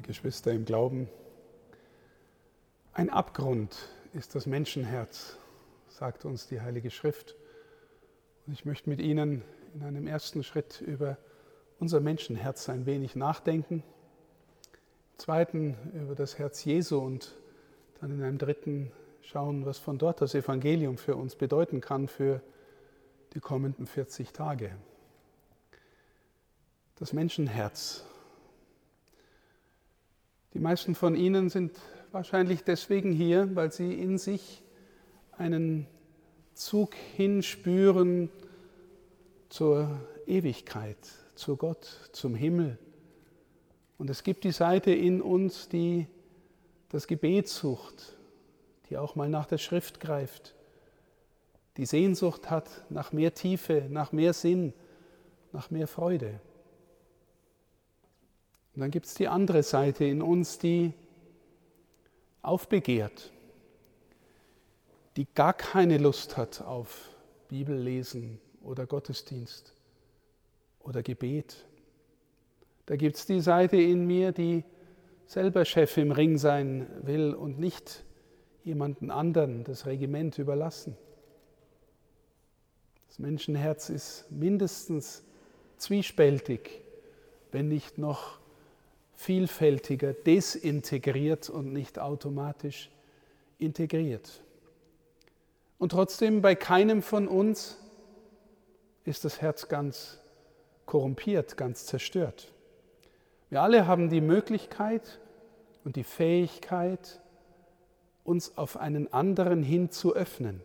liebe Geschwister im Glauben, ein Abgrund ist das Menschenherz, sagt uns die Heilige Schrift. Und ich möchte mit Ihnen in einem ersten Schritt über unser Menschenherz ein wenig nachdenken, im zweiten über das Herz Jesu und dann in einem dritten schauen, was von dort das Evangelium für uns bedeuten kann für die kommenden 40 Tage. Das Menschenherz. Die meisten von Ihnen sind wahrscheinlich deswegen hier, weil sie in sich einen Zug hinspüren zur Ewigkeit, zu Gott, zum Himmel. Und es gibt die Seite in uns, die das Gebet sucht, die auch mal nach der Schrift greift, die Sehnsucht hat nach mehr Tiefe, nach mehr Sinn, nach mehr Freude. Und dann gibt es die andere Seite in uns, die aufbegehrt, die gar keine Lust hat auf Bibellesen oder Gottesdienst oder Gebet. Da gibt es die Seite in mir, die selber Chef im Ring sein will und nicht jemanden anderen das Regiment überlassen. Das Menschenherz ist mindestens zwiespältig, wenn nicht noch vielfältiger, desintegriert und nicht automatisch integriert. Und trotzdem bei keinem von uns ist das Herz ganz korrumpiert, ganz zerstört. Wir alle haben die Möglichkeit und die Fähigkeit, uns auf einen anderen hin zu öffnen,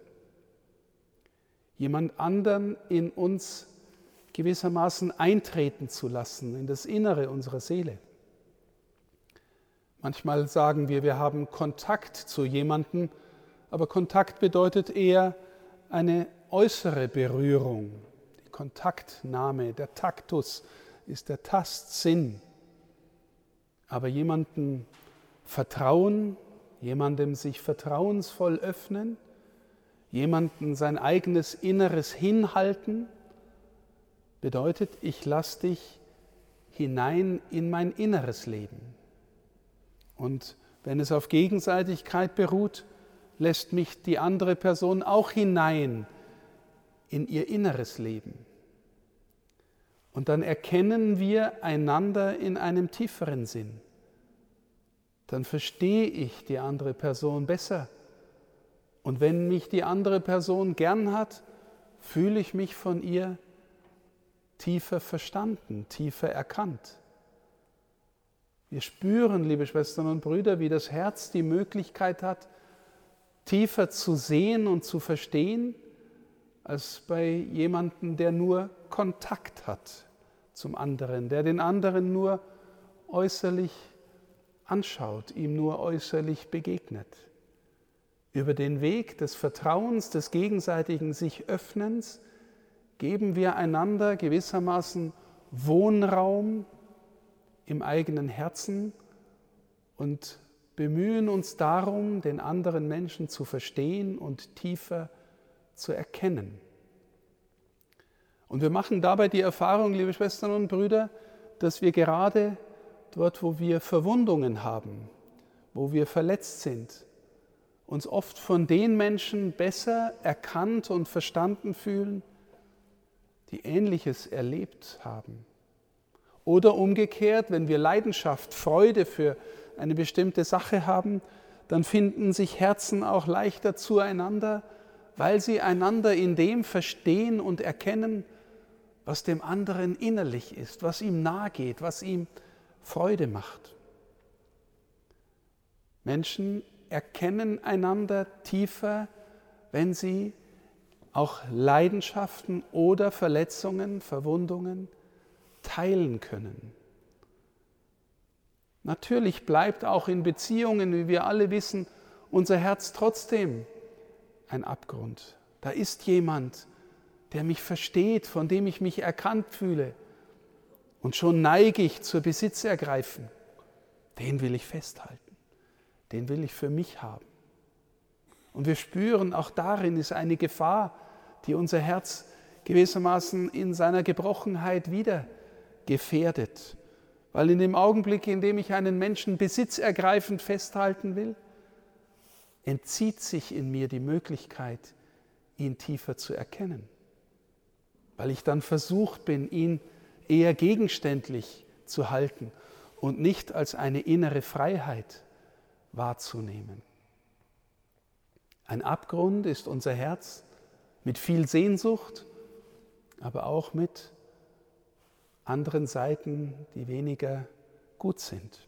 jemand anderen in uns gewissermaßen eintreten zu lassen, in das Innere unserer Seele. Manchmal sagen wir, wir haben Kontakt zu jemandem, aber Kontakt bedeutet eher eine äußere Berührung. Die Kontaktnahme, der Taktus ist der Tastsinn. Aber jemandem vertrauen, jemandem sich vertrauensvoll öffnen, jemandem sein eigenes Inneres hinhalten, bedeutet, ich lasse dich hinein in mein inneres Leben. Und wenn es auf Gegenseitigkeit beruht, lässt mich die andere Person auch hinein in ihr inneres Leben. Und dann erkennen wir einander in einem tieferen Sinn. Dann verstehe ich die andere Person besser. Und wenn mich die andere Person gern hat, fühle ich mich von ihr tiefer verstanden, tiefer erkannt. Wir spüren, liebe Schwestern und Brüder, wie das Herz die Möglichkeit hat, tiefer zu sehen und zu verstehen, als bei jemandem, der nur Kontakt hat zum anderen, der den anderen nur äußerlich anschaut, ihm nur äußerlich begegnet. Über den Weg des Vertrauens, des gegenseitigen sich Öffnens geben wir einander gewissermaßen Wohnraum, im eigenen Herzen und bemühen uns darum, den anderen Menschen zu verstehen und tiefer zu erkennen. Und wir machen dabei die Erfahrung, liebe Schwestern und Brüder, dass wir gerade dort, wo wir Verwundungen haben, wo wir verletzt sind, uns oft von den Menschen besser erkannt und verstanden fühlen, die Ähnliches erlebt haben. Oder umgekehrt, wenn wir Leidenschaft, Freude für eine bestimmte Sache haben, dann finden sich Herzen auch leichter zueinander, weil sie einander in dem verstehen und erkennen, was dem anderen innerlich ist, was ihm nahe geht, was ihm Freude macht. Menschen erkennen einander tiefer, wenn sie auch Leidenschaften oder Verletzungen, Verwundungen teilen können. Natürlich bleibt auch in Beziehungen, wie wir alle wissen, unser Herz trotzdem ein Abgrund. Da ist jemand, der mich versteht, von dem ich mich erkannt fühle. Und schon neige ich zur Besitzergreifen. Den will ich festhalten. Den will ich für mich haben. Und wir spüren, auch darin ist eine Gefahr, die unser Herz gewissermaßen in seiner Gebrochenheit wieder gefährdet, Weil in dem Augenblick, in dem ich einen Menschen besitzergreifend festhalten will, entzieht sich in mir die Möglichkeit, ihn tiefer zu erkennen. Weil ich dann versucht bin, ihn eher gegenständlich zu halten und nicht als eine innere Freiheit wahrzunehmen. Ein Abgrund ist unser Herz mit viel Sehnsucht, aber auch mit anderen Seiten, die weniger gut sind.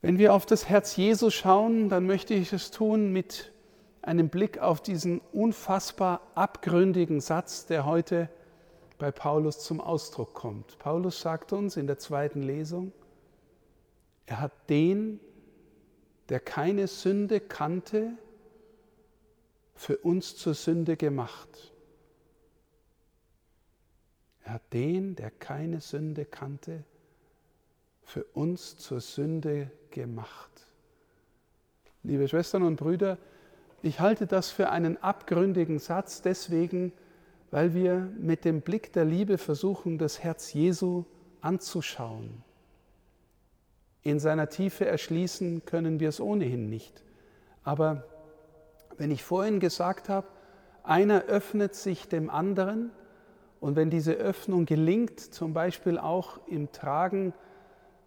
Wenn wir auf das Herz Jesu schauen, dann möchte ich es tun mit einem Blick auf diesen unfassbar abgründigen Satz, der heute bei Paulus zum Ausdruck kommt. Paulus sagt uns in der zweiten Lesung, er hat den, der keine Sünde kannte, für uns zur Sünde gemacht. Er hat den, der keine Sünde kannte, für uns zur Sünde gemacht. Liebe Schwestern und Brüder, ich halte das für einen abgründigen Satz deswegen, weil wir mit dem Blick der Liebe versuchen, das Herz Jesu anzuschauen. In seiner Tiefe erschließen können wir es ohnehin nicht. Aber wenn ich vorhin gesagt habe, einer öffnet sich dem anderen und wenn diese Öffnung gelingt, zum Beispiel auch im Tragen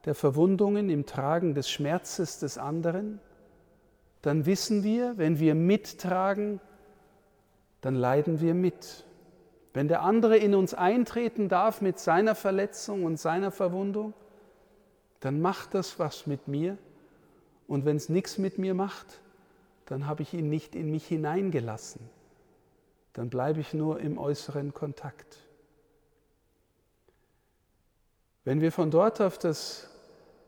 der Verwundungen, im Tragen des Schmerzes des anderen, dann wissen wir, wenn wir mittragen, dann leiden wir mit. Wenn der andere in uns eintreten darf mit seiner Verletzung und seiner Verwundung, dann macht das was mit mir. Und wenn es nichts mit mir macht, dann habe ich ihn nicht in mich hineingelassen. Dann bleibe ich nur im äußeren Kontakt. Wenn wir von dort auf das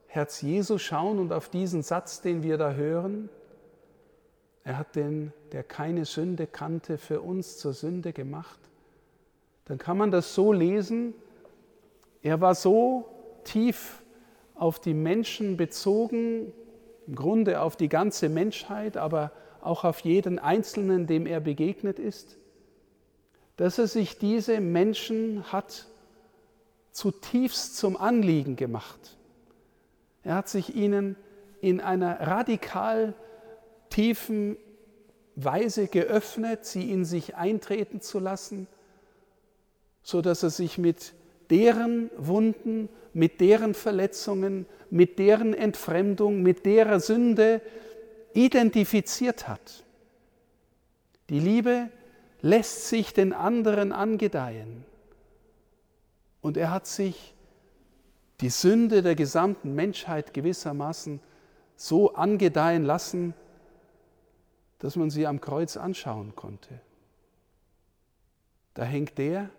Herz Jesu schauen und auf diesen Satz, den wir da hören, er hat den, der keine Sünde kannte, für uns zur Sünde gemacht, dann kann man das so lesen, er war so tief auf die Menschen bezogen, im Grunde auf die ganze Menschheit, aber auch auf jeden Einzelnen, dem er begegnet ist, dass er sich diese Menschen hat zutiefst zum Anliegen gemacht. Er hat sich ihnen in einer radikal tiefen Weise geöffnet, sie in sich eintreten zu lassen, so dass er sich mit deren Wunden, mit deren Verletzungen, mit deren Entfremdung, mit derer Sünde identifiziert hat. Die Liebe lässt sich den anderen angedeihen. Und er hat sich die Sünde der gesamten Menschheit gewissermaßen so angedeihen lassen, dass man sie am Kreuz anschauen konnte. Da hängt der,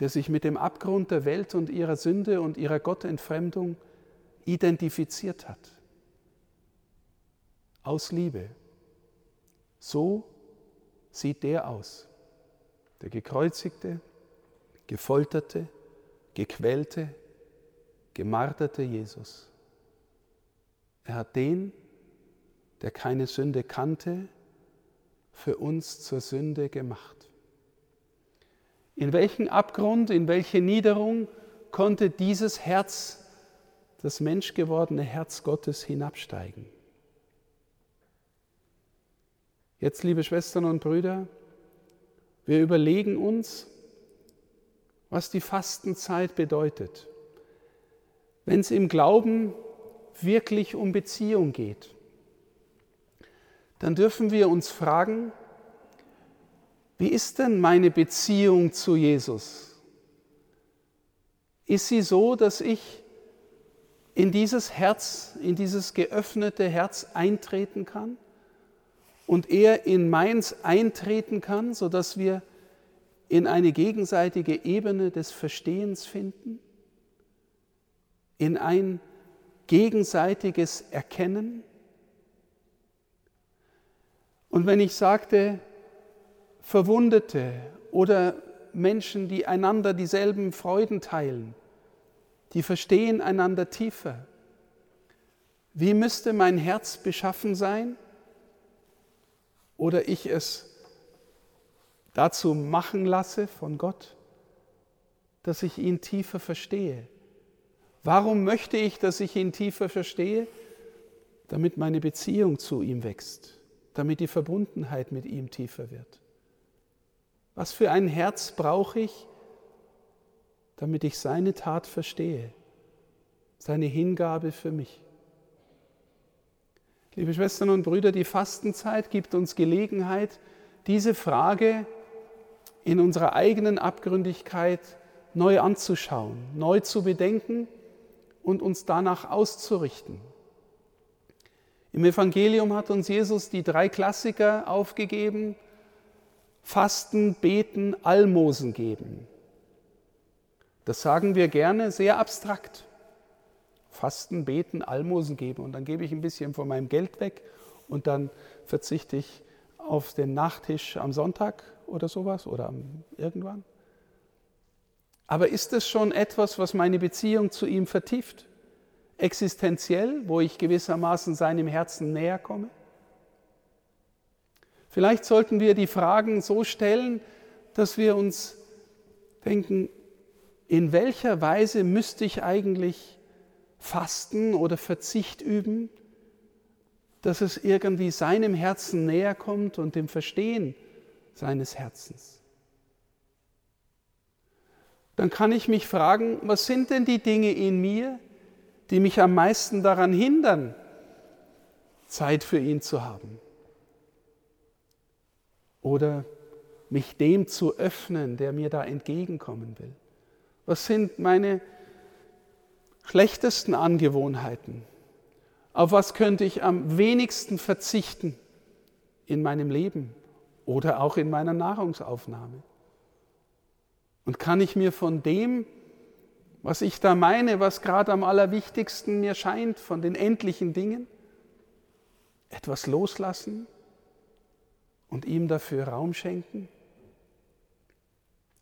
der sich mit dem Abgrund der Welt und ihrer Sünde und ihrer Gottentfremdung identifiziert hat. Aus Liebe. So sieht der aus. Der gekreuzigte, gefolterte, gequälte, gemarterte Jesus. Er hat den, der keine Sünde kannte, für uns zur Sünde gemacht. In welchen Abgrund, in welche Niederung konnte dieses Herz, das menschgewordene Herz Gottes hinabsteigen? Jetzt, liebe Schwestern und Brüder, wir überlegen uns, was die Fastenzeit bedeutet. Wenn es im Glauben wirklich um Beziehung geht, dann dürfen wir uns fragen, wie ist denn meine Beziehung zu Jesus? Ist sie so, dass ich in dieses Herz, in dieses geöffnete Herz eintreten kann und er in meins eintreten kann, sodass wir in eine gegenseitige Ebene des Verstehens finden, in ein gegenseitiges Erkennen? Und wenn ich sagte, Verwundete oder Menschen, die einander dieselben Freuden teilen, die verstehen einander tiefer. Wie müsste mein Herz beschaffen sein? Oder ich es dazu machen lasse von Gott, dass ich ihn tiefer verstehe. Warum möchte ich, dass ich ihn tiefer verstehe? Damit meine Beziehung zu ihm wächst, damit die Verbundenheit mit ihm tiefer wird. Was für ein Herz brauche ich, damit ich seine Tat verstehe, seine Hingabe für mich. Liebe Schwestern und Brüder, die Fastenzeit gibt uns Gelegenheit, diese Frage in unserer eigenen Abgründigkeit neu anzuschauen, neu zu bedenken und uns danach auszurichten. Im Evangelium hat uns Jesus die drei Klassiker aufgegeben, Fasten, Beten, Almosen geben. Das sagen wir gerne sehr abstrakt. Fasten, beten, Almosen geben und dann gebe ich ein bisschen von meinem Geld weg und dann verzichte ich auf den Nachtisch am Sonntag oder sowas oder irgendwann. Aber ist es schon etwas, was meine Beziehung zu ihm vertieft? Existenziell, wo ich gewissermaßen seinem Herzen näher komme? Vielleicht sollten wir die Fragen so stellen, dass wir uns denken, in welcher Weise müsste ich eigentlich fasten oder Verzicht üben, dass es irgendwie seinem Herzen näher kommt und dem Verstehen seines Herzens. Dann kann ich mich fragen, was sind denn die Dinge in mir, die mich am meisten daran hindern, Zeit für ihn zu haben? Oder mich dem zu öffnen, der mir da entgegenkommen will? Was sind meine schlechtesten Angewohnheiten? Auf was könnte ich am wenigsten verzichten in meinem Leben oder auch in meiner Nahrungsaufnahme? Und kann ich mir von dem, was ich da meine, was gerade am allerwichtigsten mir scheint, von den endlichen Dingen, etwas loslassen und ihm dafür Raum schenken?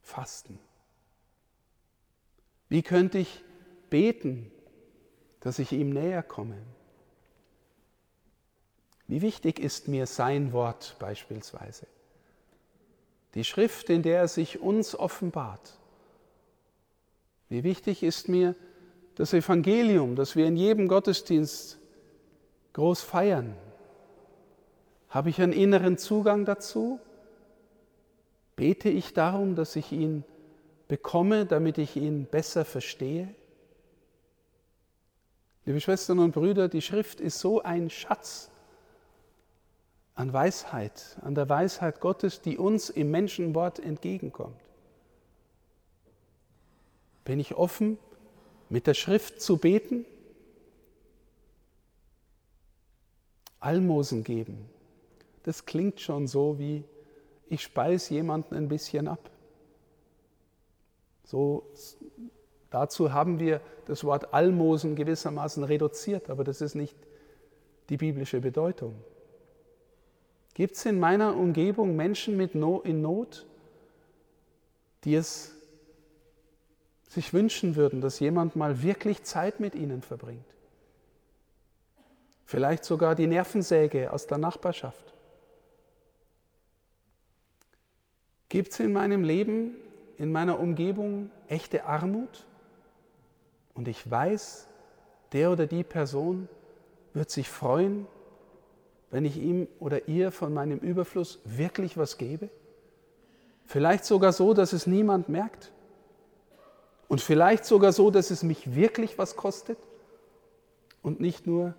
Fasten. Wie könnte ich beten, dass ich ihm näher komme? Wie wichtig ist mir sein Wort beispielsweise? Die Schrift, in der er sich uns offenbart. Wie wichtig ist mir das Evangelium, das wir in jedem Gottesdienst groß feiern? Habe ich einen inneren Zugang dazu? Bete ich darum, dass ich ihn bekomme, damit ich ihn besser verstehe? Liebe Schwestern und Brüder, die Schrift ist so ein Schatz an Weisheit, an der Weisheit Gottes, die uns im Menschenwort entgegenkommt. Bin ich offen, mit der Schrift zu beten? Almosen geben. Das klingt schon so wie, ich speise jemanden ein bisschen ab. So, dazu haben wir das Wort Almosen gewissermaßen reduziert, aber das ist nicht die biblische Bedeutung. Gibt es in meiner Umgebung Menschen mit no in Not, die es sich wünschen würden, dass jemand mal wirklich Zeit mit ihnen verbringt? Vielleicht sogar die Nervensäge aus der Nachbarschaft. Gibt es in meinem Leben in meiner Umgebung echte Armut und ich weiß, der oder die Person wird sich freuen, wenn ich ihm oder ihr von meinem Überfluss wirklich was gebe? Vielleicht sogar so, dass es niemand merkt. Und vielleicht sogar so, dass es mich wirklich was kostet und nicht nur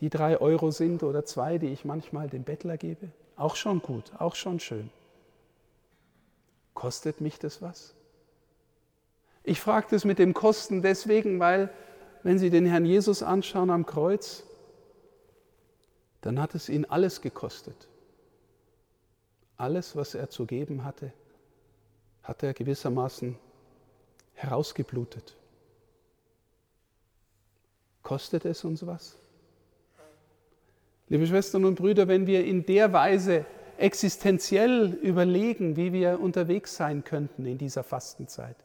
die drei Euro sind oder zwei, die ich manchmal dem Bettler gebe. Auch schon gut, auch schon schön. Kostet mich das was? Ich frage das mit dem Kosten deswegen, weil wenn Sie den Herrn Jesus anschauen am Kreuz, dann hat es ihn alles gekostet. Alles, was er zu geben hatte, hat er gewissermaßen herausgeblutet. Kostet es uns was? Liebe Schwestern und Brüder, wenn wir in der Weise existenziell überlegen, wie wir unterwegs sein könnten in dieser Fastenzeit,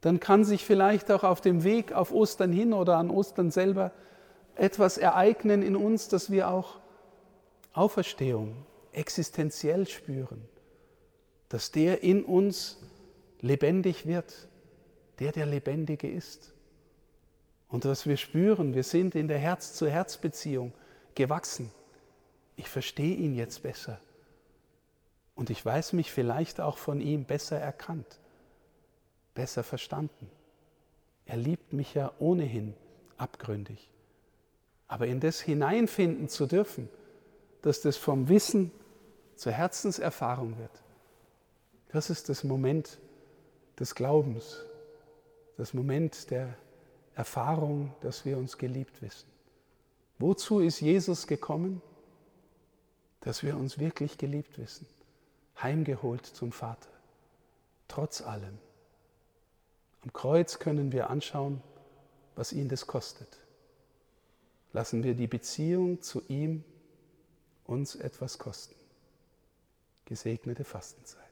dann kann sich vielleicht auch auf dem Weg auf Ostern hin oder an Ostern selber etwas ereignen in uns, dass wir auch Auferstehung existenziell spüren, dass der in uns lebendig wird, der der Lebendige ist. Und dass wir spüren, wir sind in der Herz-zu-Herz-Beziehung gewachsen. Ich verstehe ihn jetzt besser. Und ich weiß mich vielleicht auch von ihm besser erkannt, besser verstanden. Er liebt mich ja ohnehin abgründig. Aber in das hineinfinden zu dürfen, dass das vom Wissen zur Herzenserfahrung wird, das ist das Moment des Glaubens, das Moment der Erfahrung, dass wir uns geliebt wissen. Wozu ist Jesus gekommen? Dass wir uns wirklich geliebt wissen, heimgeholt zum Vater, trotz allem. Am Kreuz können wir anschauen, was ihn das kostet. Lassen wir die Beziehung zu ihm uns etwas kosten. Gesegnete Fastenzeit.